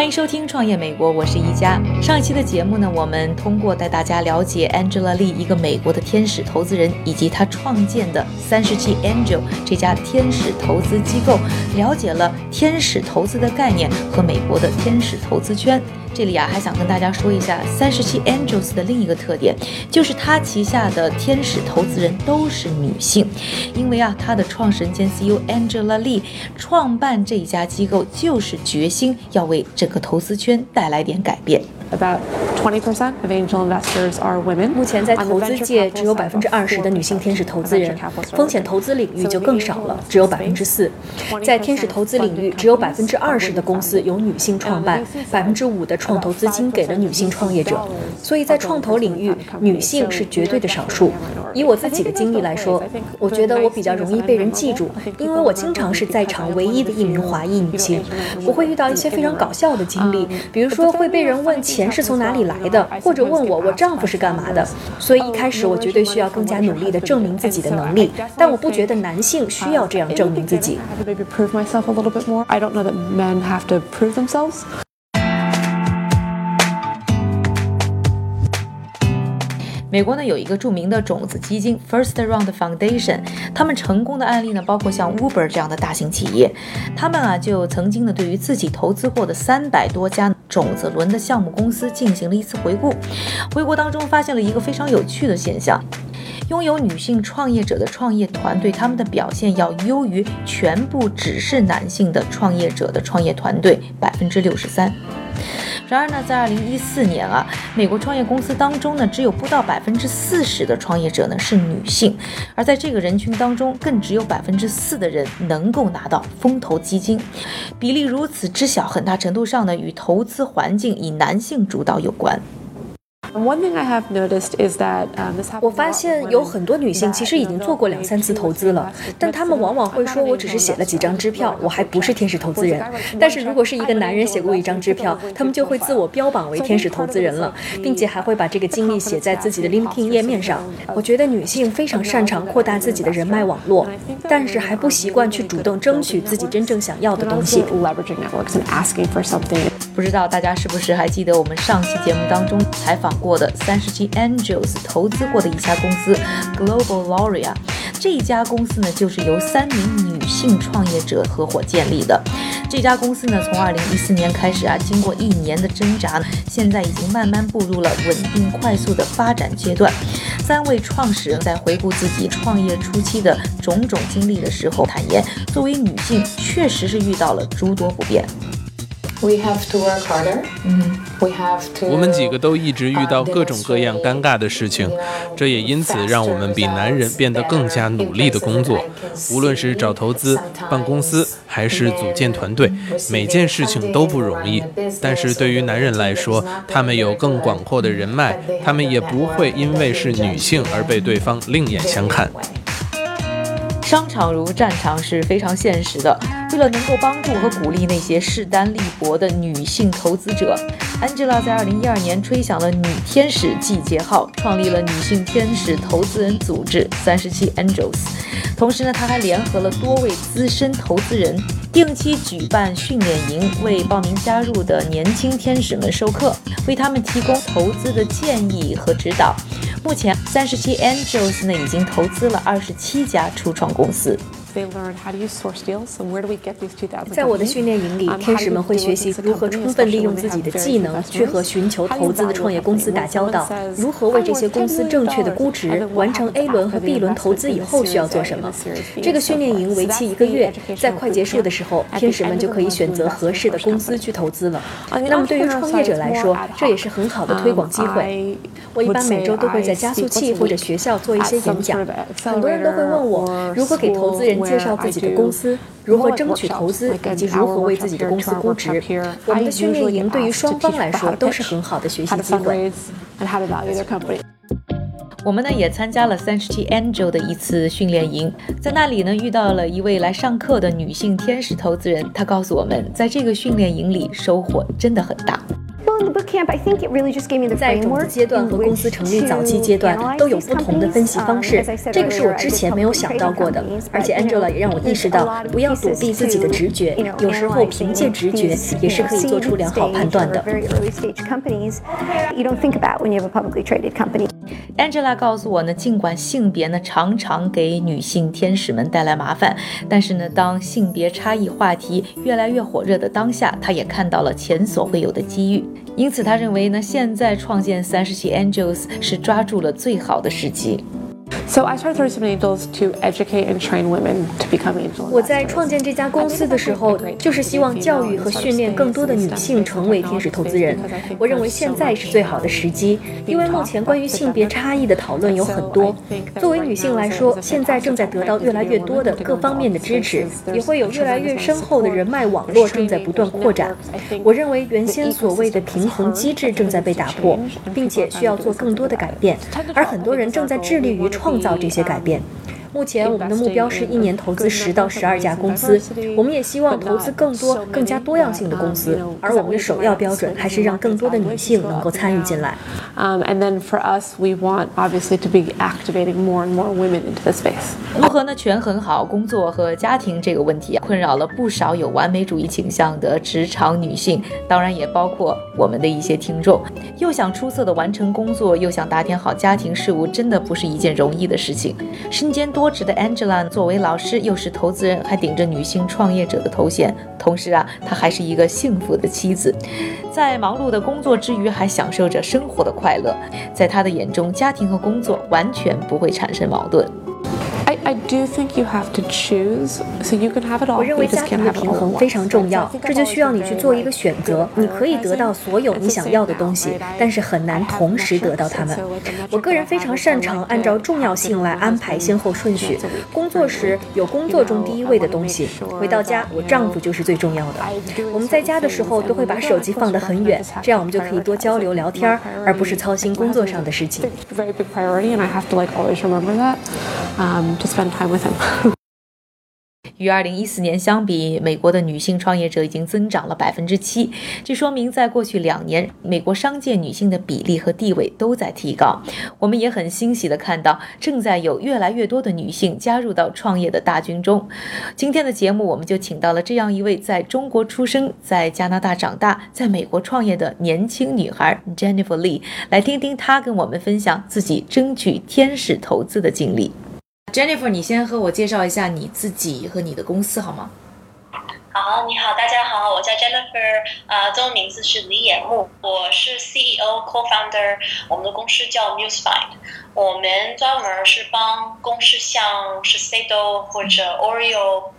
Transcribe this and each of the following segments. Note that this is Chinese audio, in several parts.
欢迎收听《创业美国》，我是一加。上一期的节目呢，我们通过带大家了解 Angela Lee，一个美国的天使投资人，以及他创建的三十七 Angel 这家天使投资机构，了解了天使投资的概念和美国的天使投资圈。这里啊，还想跟大家说一下三十七 Angels 的另一个特点，就是它旗下的天使投资人都是女性，因为啊，它的创始人兼 CEO Angela Lee 创办这家机构，就是决心要为整个投资圈带来点改变。About 20% of angel investors are women. 目前在投资界只有百分之二十的女性天使投资人风险投资领域就更少了，只有百分之四。在天使投资领域，只有百分之二十的公司由女性创办，百分之五的创投资金给了女性创业者。所以在创投领域，女性是绝对的少数。以我自己的经历来说，我觉得我比较容易被人记住，因为我经常是在场唯一的一名华裔女性。我会遇到一些非常搞笑的经历，比如说会被人问钱是从哪里来的，或者问我我丈夫是干嘛的。所以一开始我绝对需要更加努力地证明自己的能力，但我不觉得男性需要这样证明自己。美国呢有一个著名的种子基金 First Round Foundation，他们成功的案例呢，包括像 Uber 这样的大型企业，他们啊就曾经呢对于自己投资过的三百多家种子轮的项目公司进行了一次回顾，回顾当中发现了一个非常有趣的现象。拥有女性创业者的创业团队，他们的表现要优于全部只是男性的创业者的创业团队百分之六十三。然而呢，在二零一四年啊，美国创业公司当中呢，只有不到百分之四十的创业者呢是女性，而在这个人群当中，更只有百分之四的人能够拿到风投基金，比例如此之小，很大程度上呢与投资环境以男性主导有关。我发现有很多女性其实已经做过两三次投资了，但她们往往会说：“我只是写了几张支票，我还不是天使投资人。”但是如果是一个男人写过一张支票，他们就会自我标榜为天使投资人了，并且还会把这个经历写在自己的 LinkedIn 页面上。我觉得女性非常擅长扩大自己的人脉网络，但是还不习惯去主动争取自己真正想要的 and 东西。不知道大家是不是还记得我们上期节目当中采访过的三十七 Angels 投资过的一家公司 Global Lauria？这家公司呢，就是由三名女性创业者合伙建立的。这家公司呢，从二零一四年开始啊，经过一年的挣扎，现在已经慢慢步入了稳定快速的发展阶段。三位创始人在回顾自己创业初期的种种经历的时候，坦言，作为女性，确实是遇到了诸多不便。We have to work harder. We have to. 我们几个都一直遇到各种各样尴尬的事情，这也因此让我们比男人变得更加努力的工作。无论是找投资、办公司，还是组建团队，每件事情都不容易。但是对于男人来说，他们有更广阔的人脉，他们也不会因为是女性而被对方另眼相看。商场如战场是非常现实的。为了能够帮助和鼓励那些势单力薄的女性投资者，Angela 在2012年吹响了女天使季节号，创立了女性天使投资人组织三十七 Angels。同时呢，她还联合了多位资深投资人，定期举办训练营，为报名加入的年轻天使们授课，为他们提供投资的建议和指导。目前，三十七 Angels 呢已经投资了二十七家初创公司。They learn how to use source deals and where do we get these 2,000在我的训练营里，天使们会学习如何充分利用自己的技能，去和寻求投资的创业公司打交道；如何为这些公司正确的估值，完成 A 轮和 B 轮投资以后需要做什么。这个训练营为期一个月，在快结束的时候，天使们就可以选择合适的公司去投资了。那么对于创业者来说，这也是很好的推广机会。我一般每周都会在加速器或者学校做一些演讲。很多人都会问我，如何给投资人介绍自己的公司，如何争取投资，以及如何为自己的公司估值。我们的训练营对于双方来说都是很好的学习机会。我们呢也参加了三十七 Angel 的一次训练营，在那里呢遇到了一位来上课的女性天使投资人，她告诉我们，在这个训练营里收获真的很大。在种子阶段和公司成立早期阶段都有不同的分析方式，这个是我之前没有想到过的。而且 Angela 也让我意识到，不要躲避自己的直觉，有时候凭借直觉也是可以做出良好判断的。Angela 告诉我呢，尽管性别呢常常给女性天使们带来麻烦，但是呢，当性别差异话题越来越火热的当下，她也看到了前所未有的机遇。因此，她认为呢，现在创建三十七 Angels 是抓住了最好的时机。So I started Thirty Seven Angels to educate and train women to become angels. 我在创建这家公司的时候，就是希望教育和训练更多的女性成为天使投资人。我认为现在是最好的时机，因为目前关于性别差异的讨论有很多。作为女性来说，现在正在得到越来越多的各方面的支持，也会有越来越深厚的人脉网络正在不断扩展。我认为原先所谓的平衡机制正在被打破，并且需要做更多的改变，而很多人正在致力于创。造这些改变。目前我们的目标是一年投资十到十二家公司，我们也希望投资更多、更加多样性的公司。而我们的首要标准还是让更多的女性能够参与进来。Um, and then for us, we want obviously to be activating more and more women into the space. 如何呢？权衡好工作和家庭这个问题，困扰了不少有完美主义倾向的职场女性，当然也包括我们的一些听众。又想出色的完成工作，又想打点好家庭事务，真的不是一件容易的事情。身兼多。多职的 Angela 作为老师，又是投资人，还顶着女性创业者的头衔。同时啊，她还是一个幸福的妻子，在忙碌的工作之余，还享受着生活的快乐。在她的眼中，家庭和工作完全不会产生矛盾。I do think you have to choose, so you can have it all. 我认为家庭的平衡非常重要，这就需要你去做一个选择。你可以得到所有你想要的东西，但是很难同时得到它们。我个人非常擅长按照重要性来安排先后顺序。工作时有工作中第一位的东西，回到家我丈夫就是最重要的。我们在家的时候都会把手机放得很远，这样我们就可以多交流聊天，而不是操心工作上的事情。Um, to spend time with him. 与二零一四年相比，美国的女性创业者已经增长了百分之七。这说明，在过去两年，美国商界女性的比例和地位都在提高。我们也很欣喜地看到，正在有越来越多的女性加入到创业的大军中。今天的节目，我们就请到了这样一位在中国出生、在加拿大长大、在美国创业的年轻女孩 Jennifer Lee，来听听她跟我们分享自己争取天使投资的经历。Jennifer，你先和我介绍一下你自己和你的公司好吗？好，你好，大家好，我叫 Jennifer，呃，中文名字是李野木，我是 CEO co-founder，我们的公司叫 MuseFind，我们专门是帮公司像是 Sado 或者 Oreo。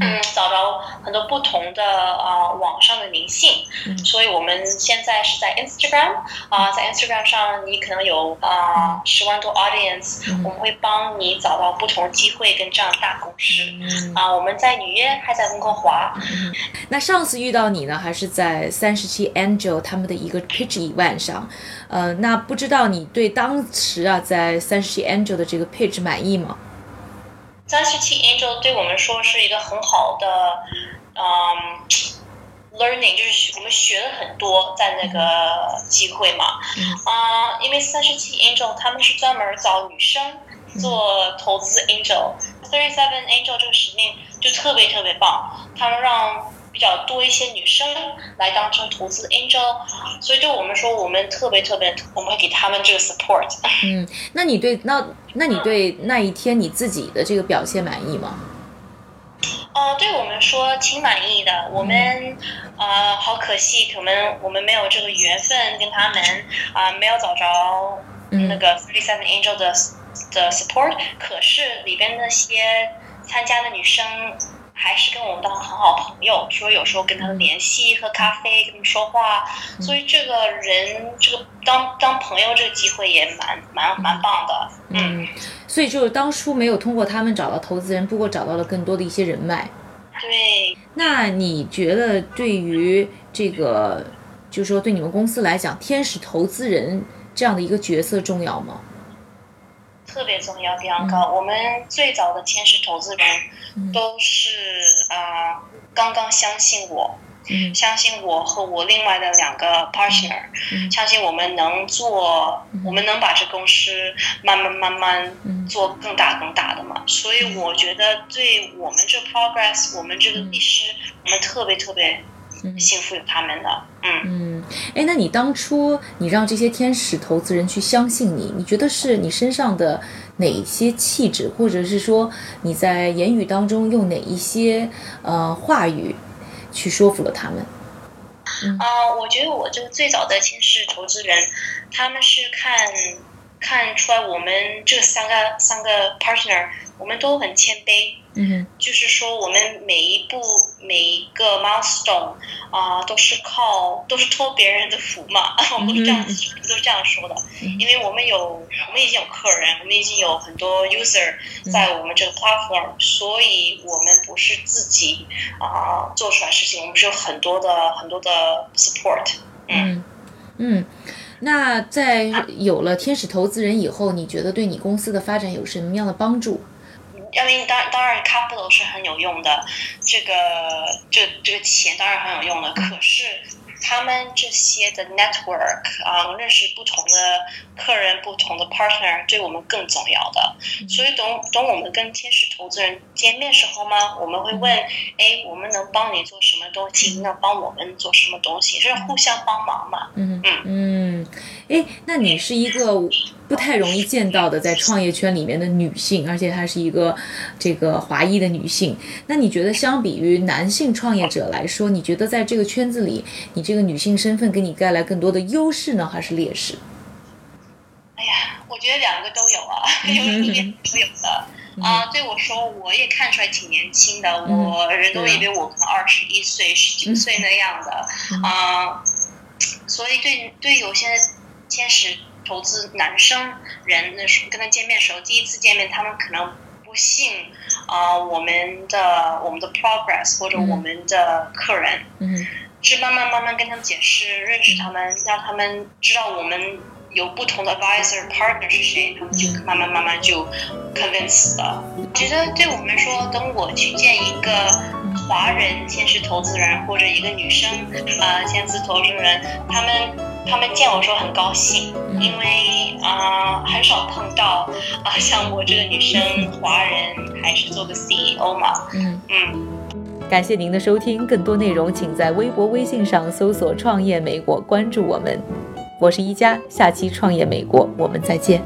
嗯，找到很多不同的啊网上的明星，所以我们现在是在 Instagram 啊，在 Instagram 上你可能有啊十万多 audience，我们会帮你找到不同的机会跟这样大公司啊。我们在纽约，还在温哥华。那上次遇到你呢，还是在三十七 Angel 他们的一个 pitch event 上？呃，那不知道你对当时啊在三十七 Angel 的这个 pitch 满意吗？三十七 Angel 对我们说是一个很好的，嗯，learning，就是我们学了很多在那个机会嘛，啊，因为三十七 Angel 他们是专门找女生做投资 Angel，Thirty Seven Angel 这个使命就特别特别棒，他们让。比较多一些女生来当成投资 angel，所以对我们说，我们特别特别，我们会给他们这个 support。嗯，那你对那那你对那一天你自己的这个表现满意吗？哦，对我们说挺满意的。我们啊，好可惜，可能我们没有这个缘分跟他们啊，没有找着那个 Three Seven Angel 的的 support。可是里边那些参加的女生。还是跟我们当很好朋友，说有时候跟他们联系、喝咖啡、跟他们说话，所以这个人这个当当朋友这个机会也蛮蛮蛮棒的。嗯，所以就是当初没有通过他们找到投资人，不过找到了更多的一些人脉。对。那你觉得对于这个，就是说对你们公司来讲，天使投资人这样的一个角色重要吗？特别重要，比方高。我们最早的天使投资人都是啊，刚刚相信我，相信我和我另外的两个 partner，相信我们能做，我们能把这公司慢慢慢慢做更大更大的嘛。所以我觉得对我们这 progress，我们这个历史，我们特别特别。幸福有他们的，嗯。嗯，哎，那你当初你让这些天使投资人去相信你，你觉得是你身上的哪些气质，或者是说你在言语当中用哪一些呃话语去说服了他们？啊，我觉得我这个最早的天使投资人，他们是看看出来我们这三个三个 partner，我们都很谦卑。嗯，就是说，我们每一步每一个 milestone 啊，都是靠都是托别人的福嘛，我们都这样都是这样说的。因为我们有我们已经有客人，我们已经有很多 user 在我们这个 platform，所以我们不是自己啊做出来事情，我们是有很多的很多的 support。嗯。嗯，那在有了天使投资人以后，你觉得对你公司的发展有什么样的帮助？因为当当然 capital 是很有用的，这个这这个钱当然很有用的。可是他们这些的 network 啊，认识不同的客人、不同的 partner，对我们更重要的。所以等等我们跟天使投资人见面时候吗？我们会问：哎，我们能帮你做什么东西？能帮我们做什么东西？是互相帮忙嘛？嗯嗯嗯。哎，那你是一个。不太容易见到的，在创业圈里面的女性，而且她是一个这个华裔的女性。那你觉得，相比于男性创业者来说，你觉得在这个圈子里，你这个女性身份给你带来更多的优势呢，还是劣势？哎呀，我觉得两个都有啊，有一面都有的啊。对我说，我也看出来挺年轻的，我人都以为我可能二十一岁、十几岁那样的啊。所以对对有些天使。投资男生人那时候跟他见面的时候，第一次见面，他们可能不信啊，我们的我们的 progress 或者我们的客人，嗯，是慢慢慢慢跟他们解释，认识他们，让他们知道我们有不同的 advisor partner 是谁，他们就慢慢慢慢就 convince 了。觉得对我们说，等我去见一个华人天使投资人或者一个女生啊天使投资人，他们。他们见我说很高兴，因为啊很少碰到啊像我这个女生华人还是做个 CEO 嘛。嗯嗯，感谢您的收听，更多内容请在微博、微信上搜索“创业美国”，关注我们。我是一加，下期《创业美国》，我们再见。